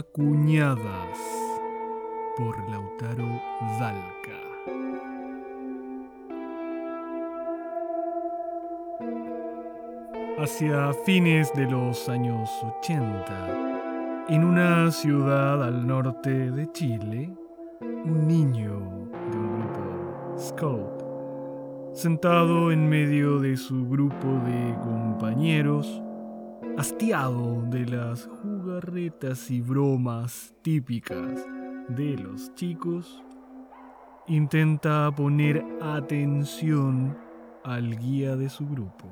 Acuñadas por Lautaro Dalca. Hacia fines de los años 80, en una ciudad al norte de Chile, un niño de un grupo Scout, sentado en medio de su grupo de compañeros, hastiado de las y bromas típicas de los chicos, intenta poner atención al guía de su grupo.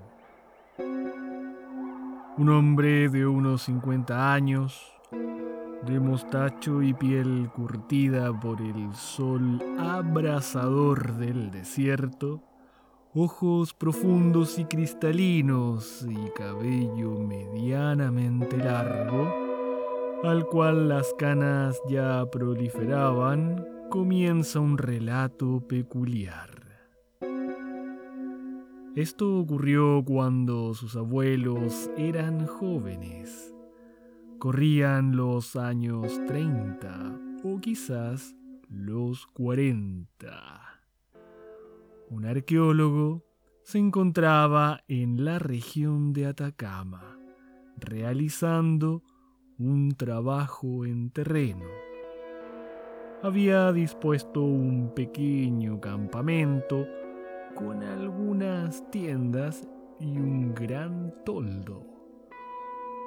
Un hombre de unos 50 años, de mostacho y piel curtida por el sol abrasador del desierto, ojos profundos y cristalinos y cabello medianamente largo, al cual las canas ya proliferaban, comienza un relato peculiar. Esto ocurrió cuando sus abuelos eran jóvenes. Corrían los años 30 o quizás los 40 un arqueólogo, se encontraba en la región de Atacama, realizando un trabajo en terreno. Había dispuesto un pequeño campamento con algunas tiendas y un gran toldo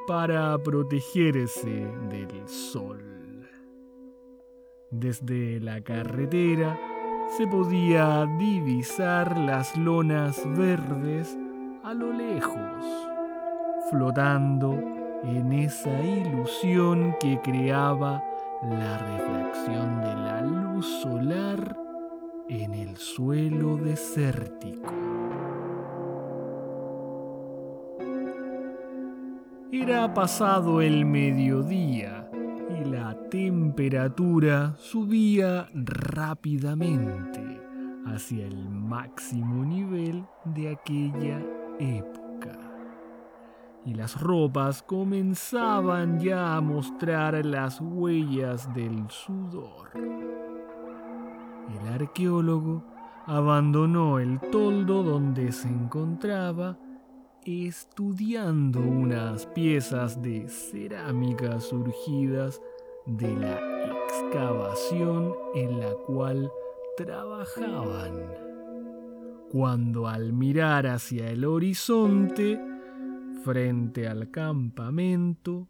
para protegerse del sol. Desde la carretera se podía divisar las lonas verdes a lo lejos, flotando en esa ilusión que creaba la reflexión de la luz solar en el suelo desértico. Era pasado el mediodía y la temperatura subía rápidamente hacia el máximo nivel de aquella época. Y las ropas comenzaban ya a mostrar las huellas del sudor. El arqueólogo abandonó el toldo donde se encontraba estudiando unas piezas de cerámica surgidas de la excavación en la cual trabajaban. Cuando al mirar hacia el horizonte, frente al campamento,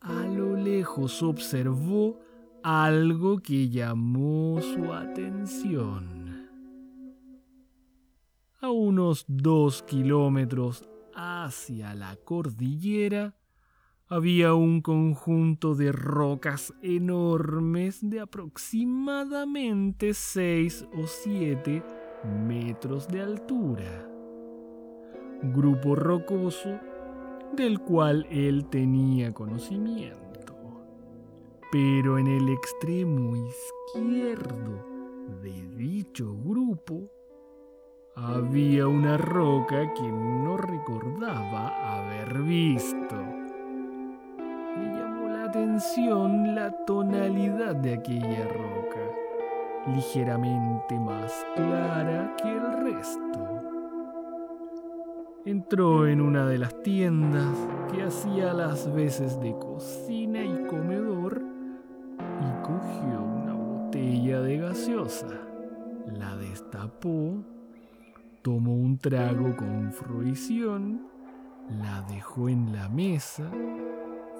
a lo lejos observó algo que llamó su atención. A unos dos kilómetros hacia la cordillera había un conjunto de rocas enormes de aproximadamente 6 o 7 metros de altura. Grupo rocoso del cual él tenía conocimiento. Pero en el extremo izquierdo de dicho grupo había una roca que no recordaba haber visto. Le llamó la atención la tonalidad de aquella roca, ligeramente más clara que el resto. Entró en una de las tiendas que hacía las veces de cocina y comedor y cogió una botella de gaseosa. La destapó, tomó un trago con fruición, la dejó en la mesa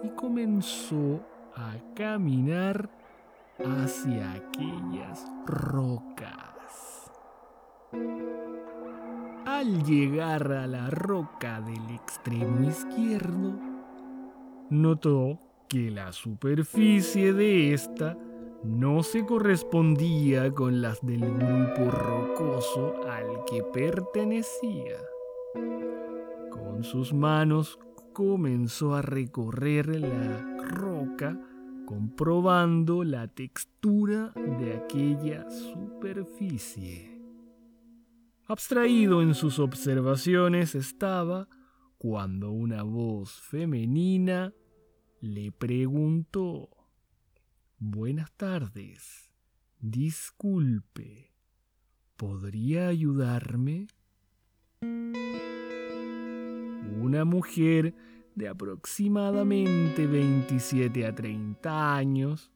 y comenzó a caminar hacia aquellas rocas. Al llegar a la roca del extremo izquierdo, notó que la superficie de esta no se correspondía con las del grupo rocoso al que pertenecía. Con sus manos comenzó a recorrer la roca comprobando la textura de aquella superficie. Abstraído en sus observaciones estaba cuando una voz femenina le preguntó, Buenas tardes, disculpe, ¿podría ayudarme? Una mujer de aproximadamente 27 a 30 años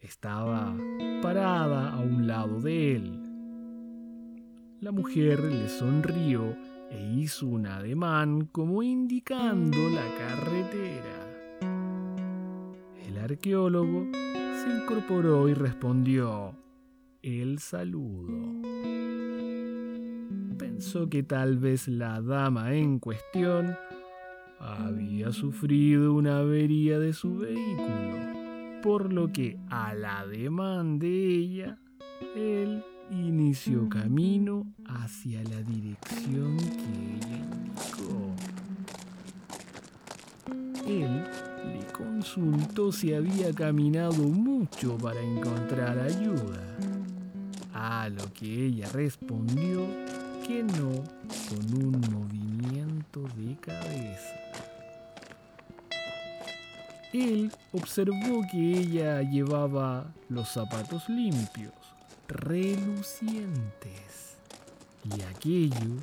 estaba parada a un lado de él la mujer le sonrió e hizo un ademán como indicando la carretera. El arqueólogo se incorporó y respondió el saludo. Pensó que tal vez la dama en cuestión había sufrido una avería de su vehículo, por lo que al ademán de ella, él inició camino hacia la dirección que ella indicó. Él le consultó si había caminado mucho para encontrar ayuda, a lo que ella respondió que no con un movimiento de cabeza. Él observó que ella llevaba los zapatos limpios relucientes y aquello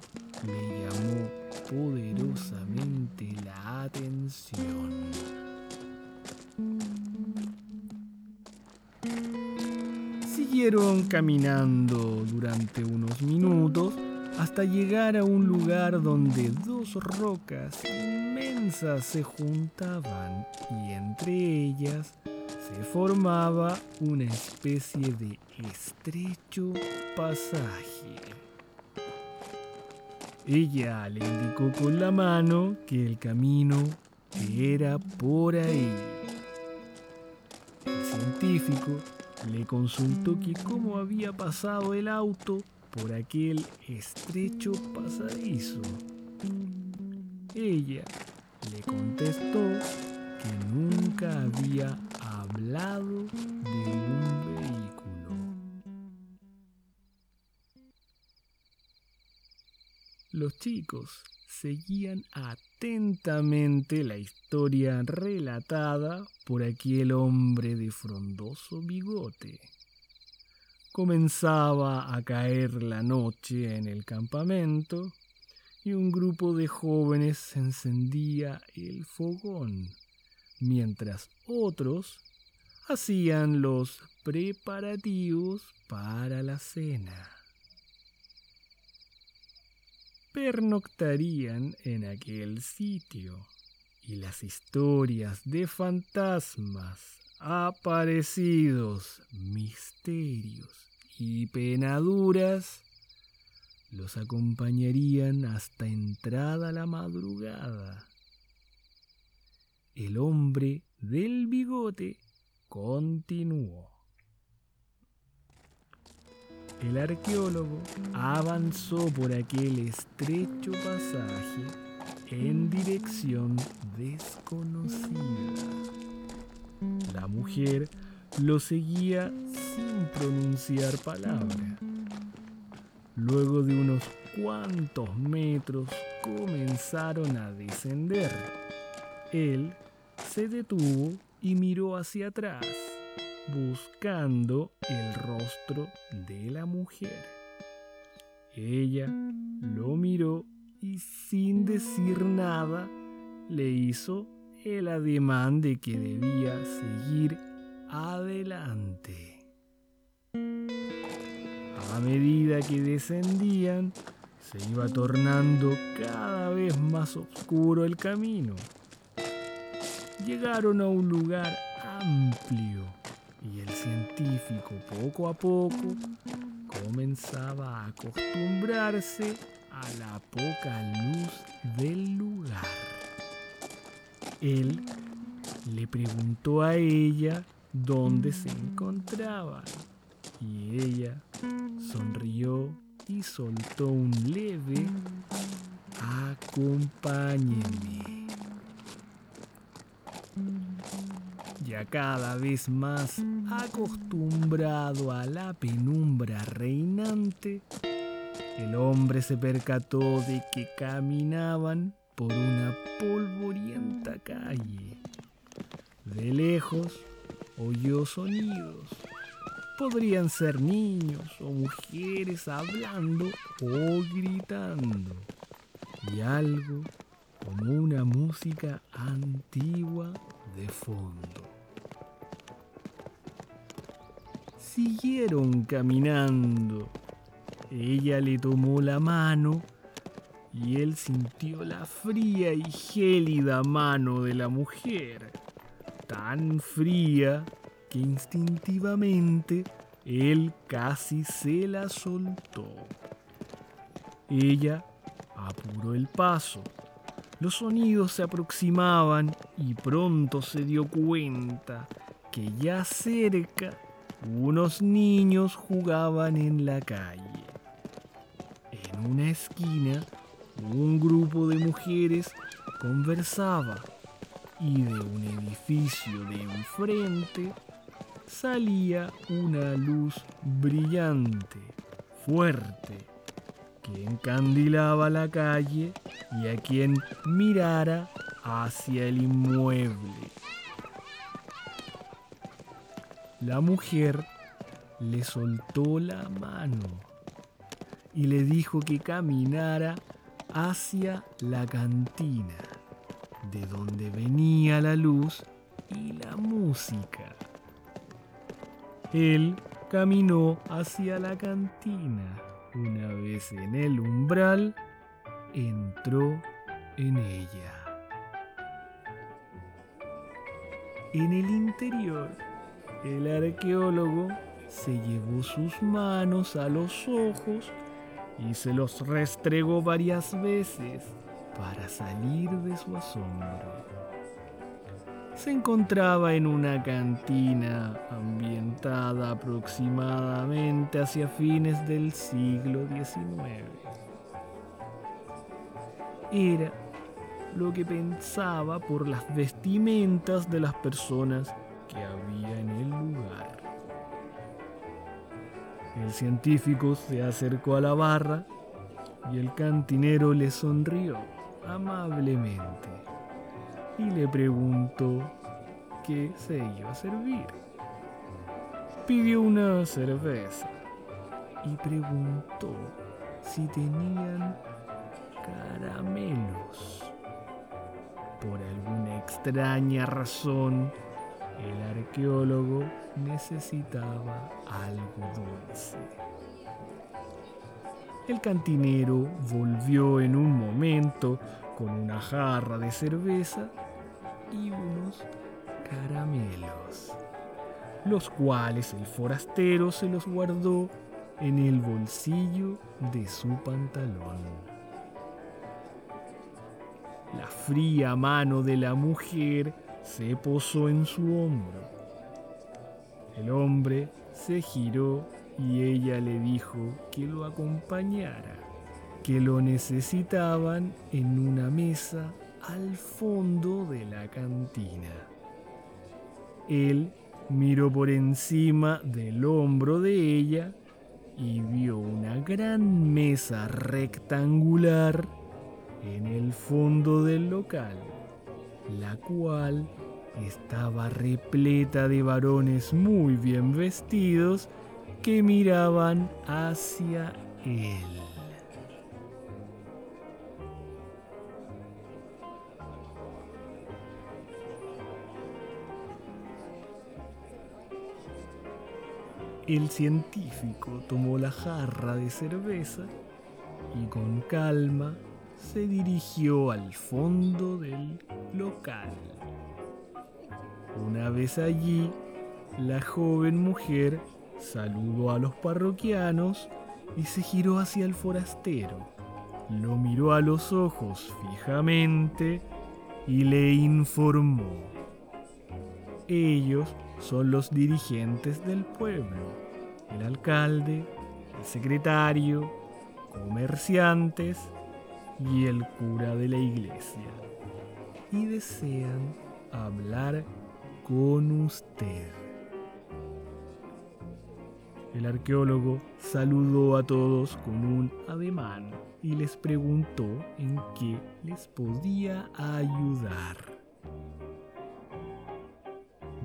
le llamó poderosamente la atención. Siguieron caminando durante unos minutos hasta llegar a un lugar donde dos rocas inmensas se juntaban y entre ellas formaba una especie de estrecho pasaje. Ella le indicó con la mano que el camino era por ahí. El científico le consultó que cómo había pasado el auto por aquel estrecho pasadizo. Ella le contestó que nunca había de un vehículo. Los chicos seguían atentamente la historia relatada por aquel hombre de frondoso bigote. Comenzaba a caer la noche en el campamento y un grupo de jóvenes encendía el fogón mientras otros hacían los preparativos para la cena. Pernoctarían en aquel sitio y las historias de fantasmas, aparecidos, misterios y penaduras los acompañarían hasta entrada la madrugada el hombre del bigote continuó. El arqueólogo avanzó por aquel estrecho pasaje en dirección desconocida. La mujer lo seguía sin pronunciar palabra. Luego de unos cuantos metros comenzaron a descender. Él se detuvo y miró hacia atrás, buscando el rostro de la mujer. Ella lo miró y sin decir nada le hizo el ademán de que debía seguir adelante. A medida que descendían, se iba tornando cada vez más oscuro el camino. Llegaron a un lugar amplio y el científico poco a poco comenzaba a acostumbrarse a la poca luz del lugar. Él le preguntó a ella dónde se encontraban y ella sonrió y soltó un leve acompáñeme. Ya cada vez más acostumbrado a la penumbra reinante, el hombre se percató de que caminaban por una polvorienta calle. De lejos oyó sonidos. Podrían ser niños o mujeres hablando o gritando. Y algo como una música antigua de fondo. Siguieron caminando ella le tomó la mano y él sintió la fría y gélida mano de la mujer, tan fría que instintivamente él casi se la soltó. Ella apuró el paso. Los sonidos se aproximaban y pronto se dio cuenta que ya cerca unos niños jugaban en la calle. En una esquina, un grupo de mujeres conversaba y de un edificio de enfrente salía una luz brillante, fuerte, que encandilaba la calle y a quien mirara hacia el inmueble. La mujer le soltó la mano y le dijo que caminara hacia la cantina, de donde venía la luz y la música. Él caminó hacia la cantina. Una vez en el umbral, entró en ella. En el interior, el arqueólogo se llevó sus manos a los ojos y se los restregó varias veces para salir de su asombro. Se encontraba en una cantina ambientada aproximadamente hacia fines del siglo XIX. Era lo que pensaba por las vestimentas de las personas que había en el lugar. El científico se acercó a la barra y el cantinero le sonrió amablemente y le preguntó qué se iba a servir. Pidió una cerveza y preguntó si tenían caramelos. Por alguna extraña razón, el arqueólogo necesitaba algo dulce. El cantinero volvió en un momento con una jarra de cerveza y unos caramelos, los cuales el forastero se los guardó en el bolsillo de su pantalón. La fría mano de la mujer se posó en su hombro. El hombre se giró y ella le dijo que lo acompañara. que lo necesitaban en una mesa al fondo de la cantina. Él miró por encima del hombro de ella y vio una gran mesa rectangular en el fondo del local, la cual estaba repleta de varones muy bien vestidos que miraban hacia él. El científico tomó la jarra de cerveza y con calma se dirigió al fondo del local. Una vez allí, la joven mujer saludó a los parroquianos y se giró hacia el forastero. Lo miró a los ojos fijamente y le informó. Ellos son los dirigentes del pueblo, el alcalde, el secretario, comerciantes y el cura de la iglesia. Y desean hablar con usted. El arqueólogo saludó a todos con un ademán y les preguntó en qué les podía ayudar.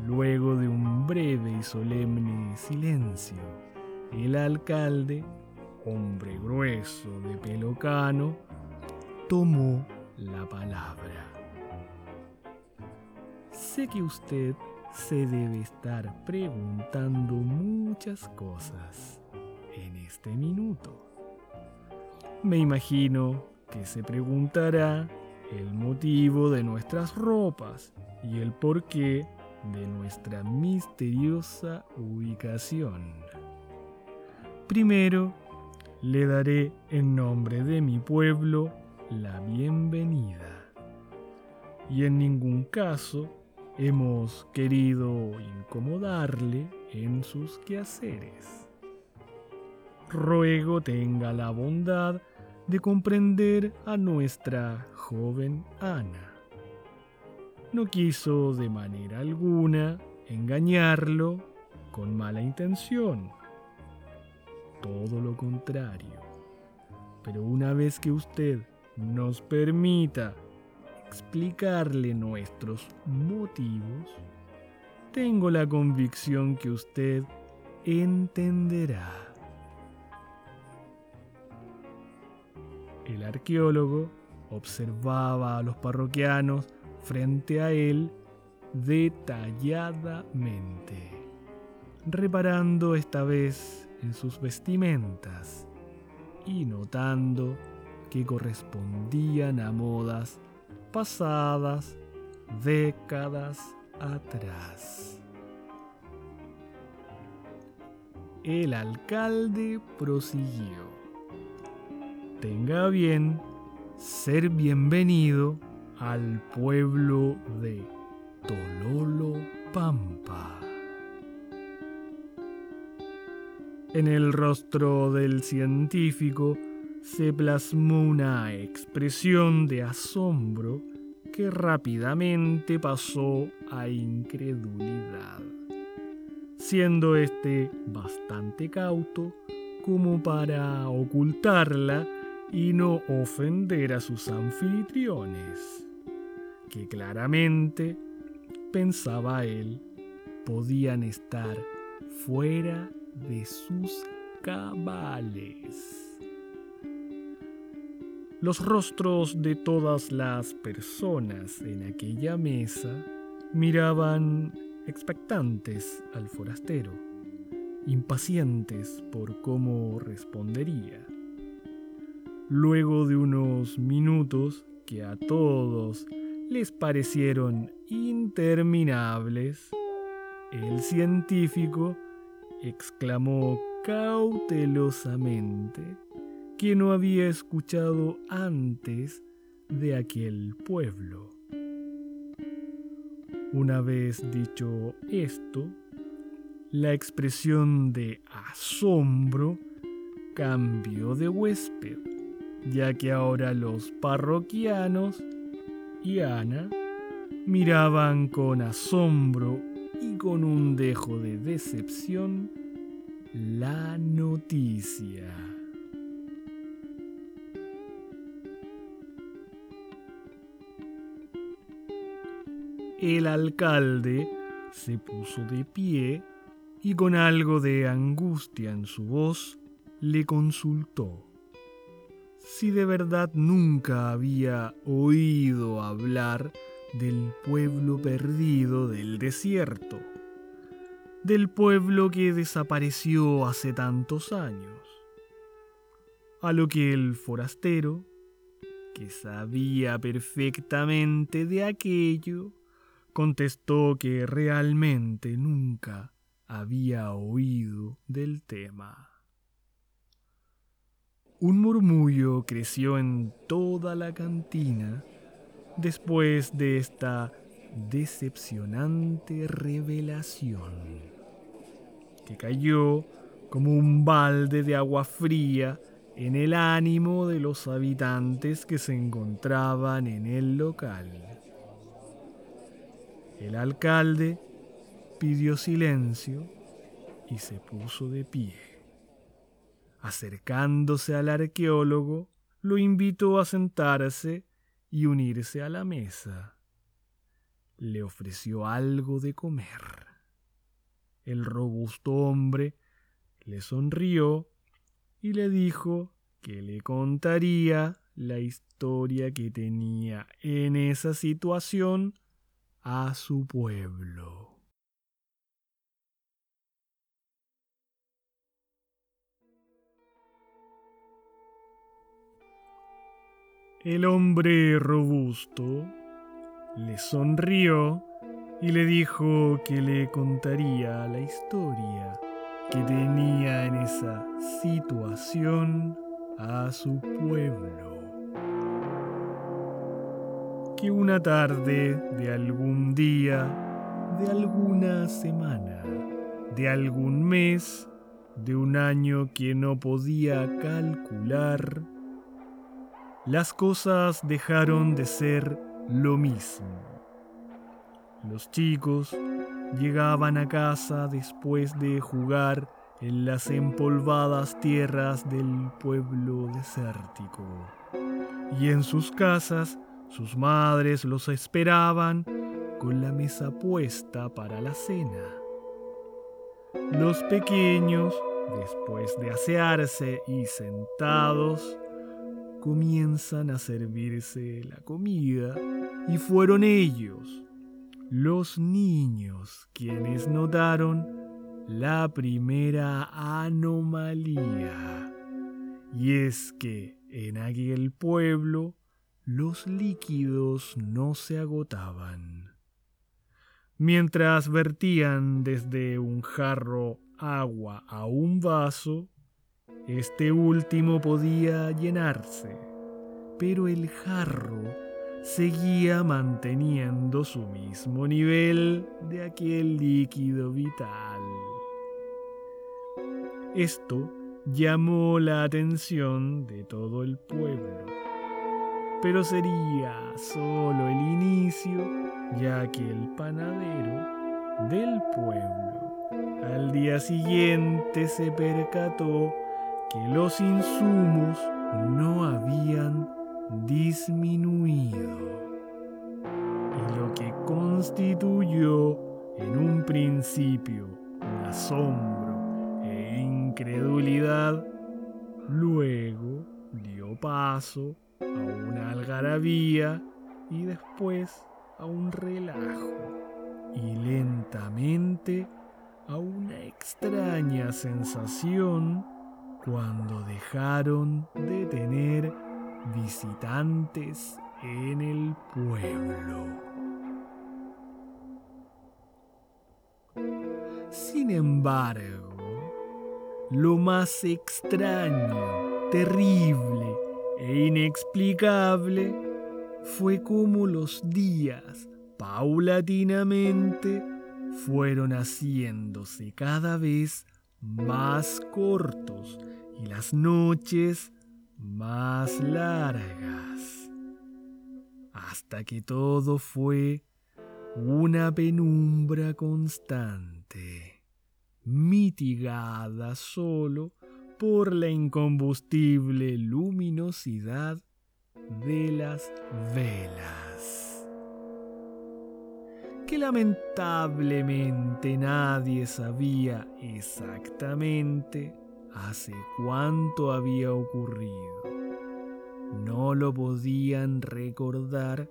Luego de un breve y solemne silencio, el alcalde, hombre grueso de pelo cano, tomó la palabra. Sé que usted se debe estar preguntando muchas cosas en este minuto. Me imagino que se preguntará el motivo de nuestras ropas y el por qué de nuestra misteriosa ubicación. Primero, le daré en nombre de mi pueblo la bienvenida. Y en ningún caso hemos querido incomodarle en sus quehaceres. Ruego tenga la bondad de comprender a nuestra joven Ana no quiso de manera alguna engañarlo con mala intención. Todo lo contrario. Pero una vez que usted nos permita explicarle nuestros motivos, tengo la convicción que usted entenderá. El arqueólogo observaba a los parroquianos frente a él detalladamente, reparando esta vez en sus vestimentas y notando que correspondían a modas pasadas décadas atrás. El alcalde prosiguió. Tenga bien ser bienvenido al pueblo de Tololo Pampa. En el rostro del científico se plasmó una expresión de asombro que rápidamente pasó a incredulidad, siendo este bastante cauto como para ocultarla y no ofender a sus anfitriones que claramente, pensaba él, podían estar fuera de sus cabales. Los rostros de todas las personas en aquella mesa miraban expectantes al forastero, impacientes por cómo respondería. Luego de unos minutos que a todos les parecieron interminables, el científico exclamó cautelosamente que no había escuchado antes de aquel pueblo. Una vez dicho esto, la expresión de asombro cambió de huésped, ya que ahora los parroquianos y Ana miraban con asombro y con un dejo de decepción la noticia. El alcalde se puso de pie y con algo de angustia en su voz le consultó si de verdad nunca había oído hablar del pueblo perdido del desierto, del pueblo que desapareció hace tantos años. A lo que el forastero, que sabía perfectamente de aquello, contestó que realmente nunca había oído del tema. Un murmullo creció en toda la cantina después de esta decepcionante revelación, que cayó como un balde de agua fría en el ánimo de los habitantes que se encontraban en el local. El alcalde pidió silencio y se puso de pie. Acercándose al arqueólogo, lo invitó a sentarse y unirse a la mesa. Le ofreció algo de comer. El robusto hombre le sonrió y le dijo que le contaría la historia que tenía en esa situación a su pueblo. El hombre robusto le sonrió y le dijo que le contaría la historia que tenía en esa situación a su pueblo. Que una tarde de algún día, de alguna semana, de algún mes, de un año que no podía calcular, las cosas dejaron de ser lo mismo. Los chicos llegaban a casa después de jugar en las empolvadas tierras del pueblo desértico. Y en sus casas sus madres los esperaban con la mesa puesta para la cena. Los pequeños, después de asearse y sentados, comienzan a servirse la comida y fueron ellos, los niños, quienes notaron la primera anomalía. Y es que en aquel pueblo los líquidos no se agotaban. Mientras vertían desde un jarro agua a un vaso, este último podía llenarse, pero el jarro seguía manteniendo su mismo nivel de aquel líquido vital. Esto llamó la atención de todo el pueblo, pero sería solo el inicio, ya que el panadero del pueblo al día siguiente se percató que los insumos no habían disminuido. Y lo que constituyó en un principio un asombro e incredulidad, luego dio paso a una algarabía y después a un relajo y lentamente a una extraña sensación cuando dejaron de tener visitantes en el pueblo. Sin embargo, lo más extraño, terrible e inexplicable fue cómo los días paulatinamente fueron haciéndose cada vez más cortos y las noches más largas, hasta que todo fue una penumbra constante, mitigada solo por la incombustible luminosidad de las velas. Que lamentablemente nadie sabía exactamente hace cuánto había ocurrido. No lo podían recordar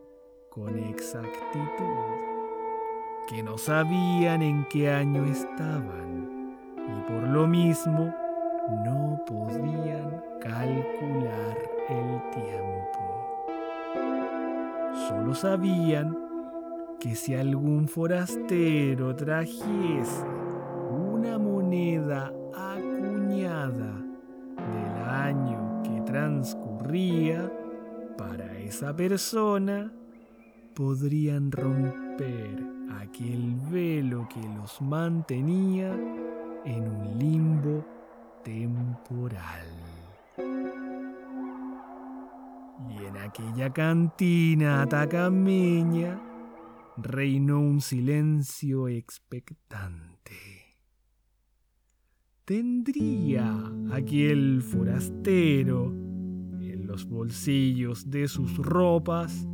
con exactitud que no sabían en qué año estaban y por lo mismo no podían calcular el tiempo. Solo sabían que si algún forastero trajese una moneda del año que transcurría, para esa persona podrían romper aquel velo que los mantenía en un limbo temporal. Y en aquella cantina atacameña reinó un silencio expectante. ¿Tendría aquel forastero en los bolsillos de sus ropas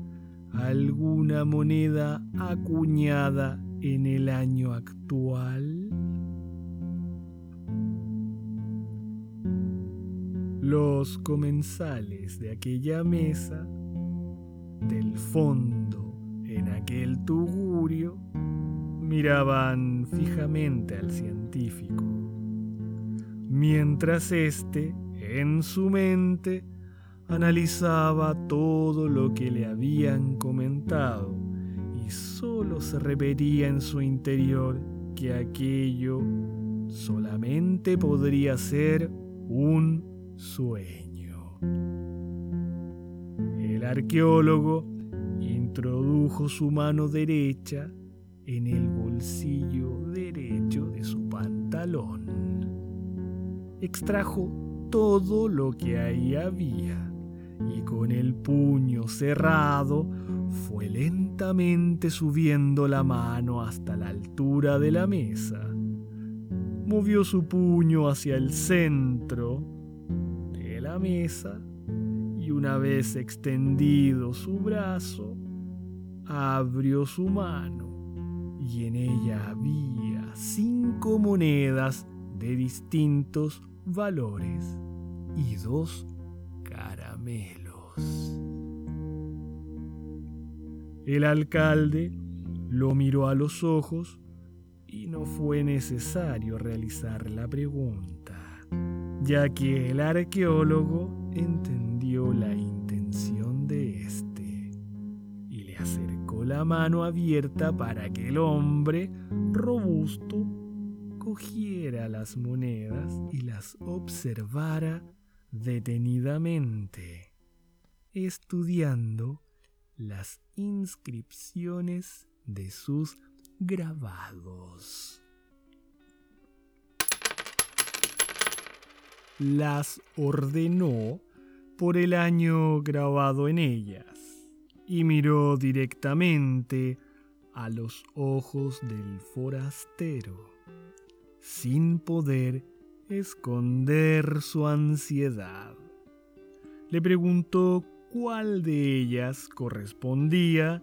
alguna moneda acuñada en el año actual? Los comensales de aquella mesa, del fondo en aquel tugurio, miraban fijamente al científico, mientras éste, en su mente, analizaba todo lo que le habían comentado y solo se repetía en su interior que aquello solamente podría ser un sueño. El arqueólogo introdujo su mano derecha en el bolsillo derecho de su pantalón. Extrajo todo lo que ahí había y con el puño cerrado fue lentamente subiendo la mano hasta la altura de la mesa. Movió su puño hacia el centro de la mesa y una vez extendido su brazo, abrió su mano y en ella había cinco monedas de distintos valores y dos caramelos. El alcalde lo miró a los ojos y no fue necesario realizar la pregunta, ya que el arqueólogo entendió la intención de éste y le acercó la mano abierta para que el hombre robusto cogiera las monedas y las observara detenidamente, estudiando las inscripciones de sus grabados. Las ordenó por el año grabado en ellas y miró directamente a los ojos del forastero, sin poder esconder su ansiedad. Le preguntó cuál de ellas correspondía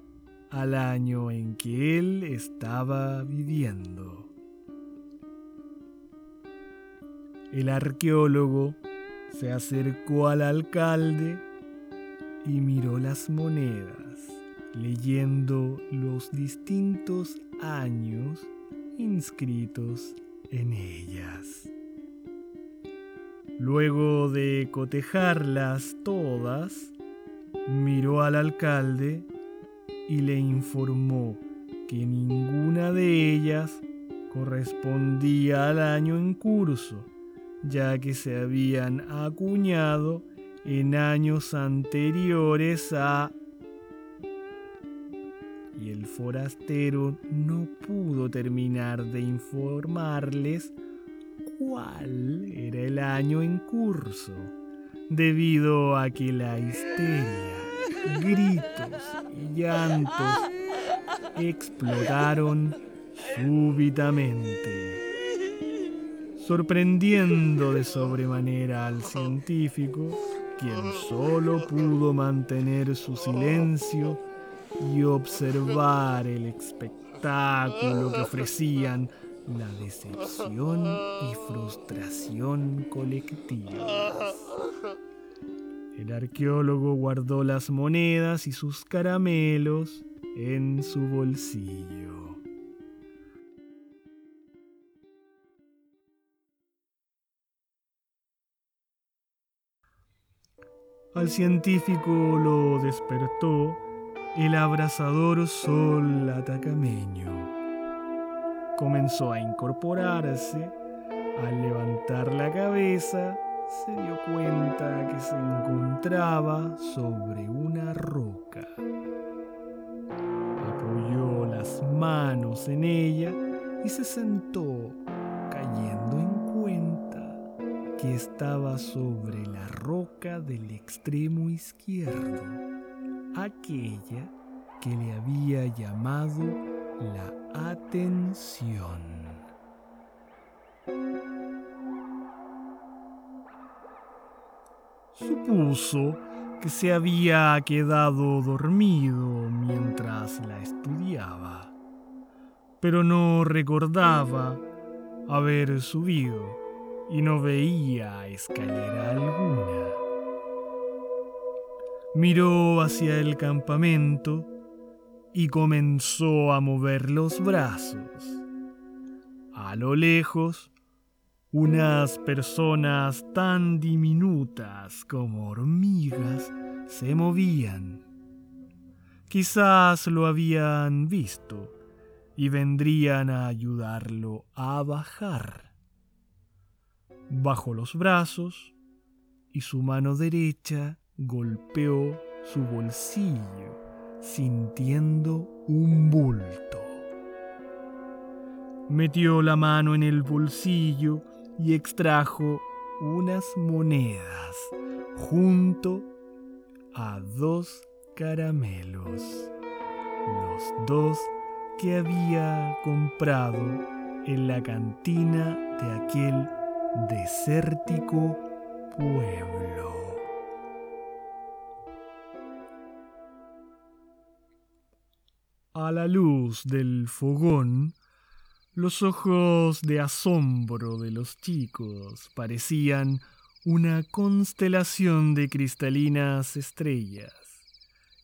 al año en que él estaba viviendo. El arqueólogo se acercó al alcalde y miró las monedas, leyendo los distintos años inscritos en ellas. Luego de cotejarlas todas, miró al alcalde y le informó que ninguna de ellas correspondía al año en curso, ya que se habían acuñado en años anteriores a... Y el forastero no pudo terminar de informarles cuál era el año en curso, debido a que la histeria, gritos y llantos explotaron súbitamente, sorprendiendo de sobremanera al científico, quien solo pudo mantener su silencio y observar el espectáculo que ofrecían la decepción y frustración colectivas. El arqueólogo guardó las monedas y sus caramelos en su bolsillo. Al científico lo despertó el abrasador sol atacameño. Comenzó a incorporarse. Al levantar la cabeza, se dio cuenta que se encontraba sobre una roca. Apoyó las manos en ella y se sentó, cayendo en cuenta que estaba sobre la roca del extremo izquierdo, aquella que le había llamado la atención. Supuso que se había quedado dormido mientras la estudiaba, pero no recordaba haber subido y no veía escalera alguna. Miró hacia el campamento y comenzó a mover los brazos. A lo lejos unas personas tan diminutas como hormigas se movían. Quizás lo habían visto y vendrían a ayudarlo a bajar. Bajó los brazos y su mano derecha golpeó su bolsillo sintiendo un bulto. Metió la mano en el bolsillo y extrajo unas monedas junto a dos caramelos, los dos que había comprado en la cantina de aquel desértico pueblo. A la luz del fogón, los ojos de asombro de los chicos parecían una constelación de cristalinas estrellas,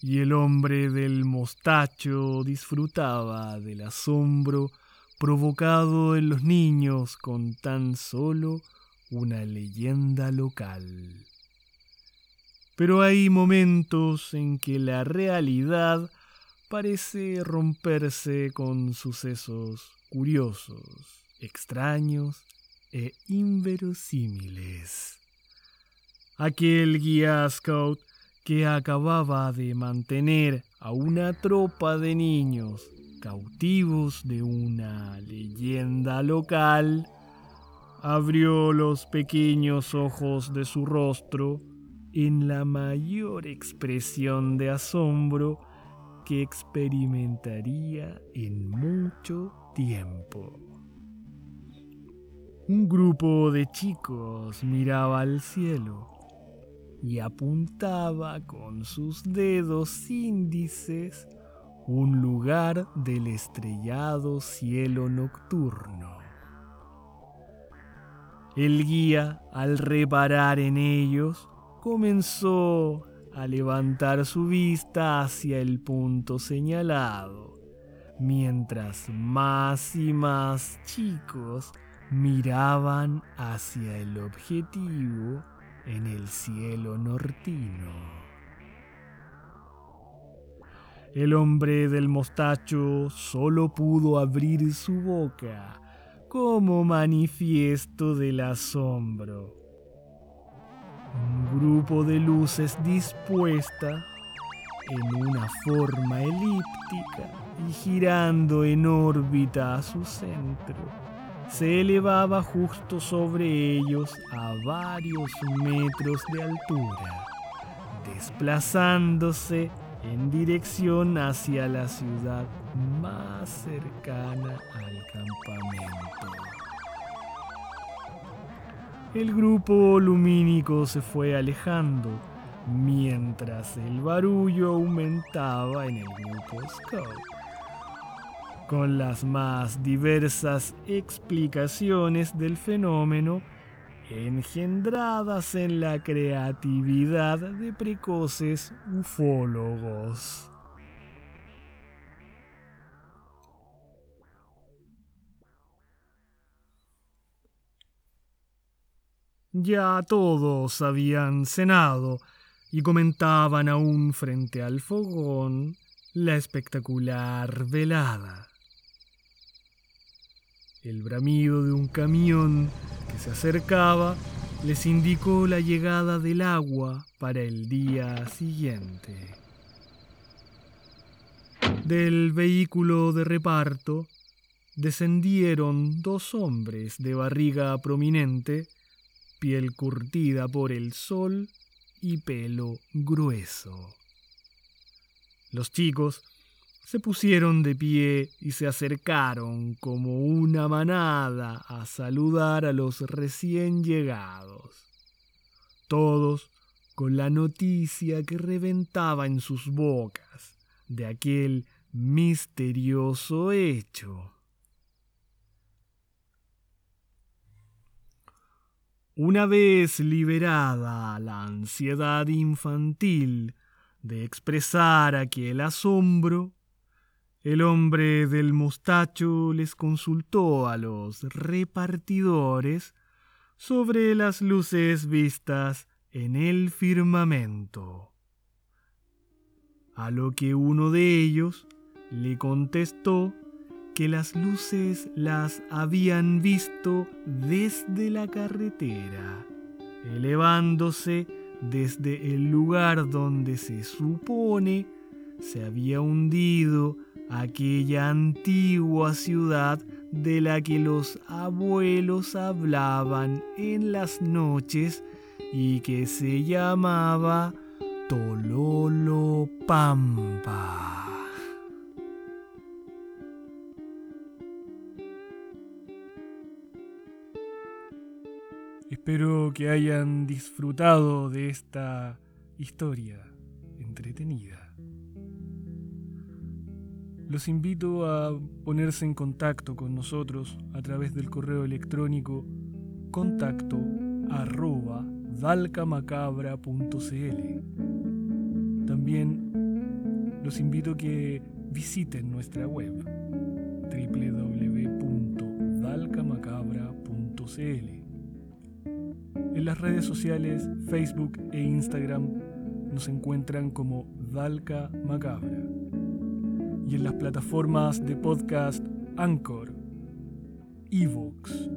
y el hombre del mostacho disfrutaba del asombro provocado en los niños con tan solo una leyenda local. Pero hay momentos en que la realidad parece romperse con sucesos curiosos, extraños e inverosímiles. Aquel guía scout que acababa de mantener a una tropa de niños cautivos de una leyenda local, abrió los pequeños ojos de su rostro en la mayor expresión de asombro que experimentaría en mucho tiempo. Un grupo de chicos miraba al cielo y apuntaba con sus dedos índices un lugar del estrellado cielo nocturno. El guía, al reparar en ellos, comenzó a levantar su vista hacia el punto señalado, mientras más y más chicos miraban hacia el objetivo en el cielo nortino. El hombre del mostacho solo pudo abrir su boca como manifiesto del asombro grupo de luces dispuesta en una forma elíptica y girando en órbita a su centro, se elevaba justo sobre ellos a varios metros de altura, desplazándose en dirección hacia la ciudad más cercana al campamento. El grupo lumínico se fue alejando mientras el barullo aumentaba en el grupo Scout, con las más diversas explicaciones del fenómeno engendradas en la creatividad de precoces ufólogos. Ya todos habían cenado y comentaban aún frente al fogón la espectacular velada. El bramido de un camión que se acercaba les indicó la llegada del agua para el día siguiente. Del vehículo de reparto descendieron dos hombres de barriga prominente piel curtida por el sol y pelo grueso. Los chicos se pusieron de pie y se acercaron como una manada a saludar a los recién llegados. Todos con la noticia que reventaba en sus bocas de aquel misterioso hecho. Una vez liberada la ansiedad infantil de expresar aquel asombro, el hombre del mostacho les consultó a los repartidores sobre las luces vistas en el firmamento. A lo que uno de ellos le contestó que las luces las habían visto desde la carretera, elevándose desde el lugar donde se supone se había hundido aquella antigua ciudad de la que los abuelos hablaban en las noches y que se llamaba Tololo Pampa. Espero que hayan disfrutado de esta historia entretenida. Los invito a ponerse en contacto con nosotros a través del correo electrónico contacto arroba dalcamacabra.cl. También los invito a que visiten nuestra web www.dalcamacabra.cl las redes sociales Facebook e Instagram nos encuentran como Dalca Macabra. Y en las plataformas de podcast Anchor, Evox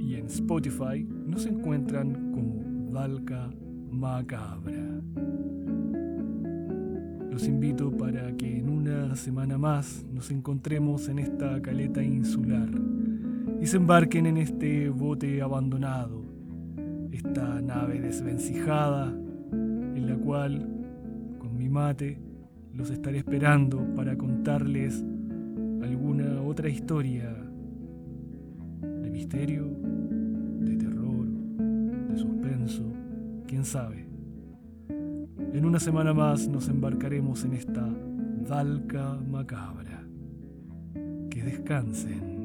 y en Spotify nos encuentran como Dalca Macabra. Los invito para que en una semana más nos encontremos en esta caleta insular y se embarquen en este bote abandonado esta nave desvencijada en la cual, con mi mate, los estaré esperando para contarles alguna otra historia de misterio, de terror, de suspenso, quién sabe. En una semana más nos embarcaremos en esta Dalca macabra. Que descansen.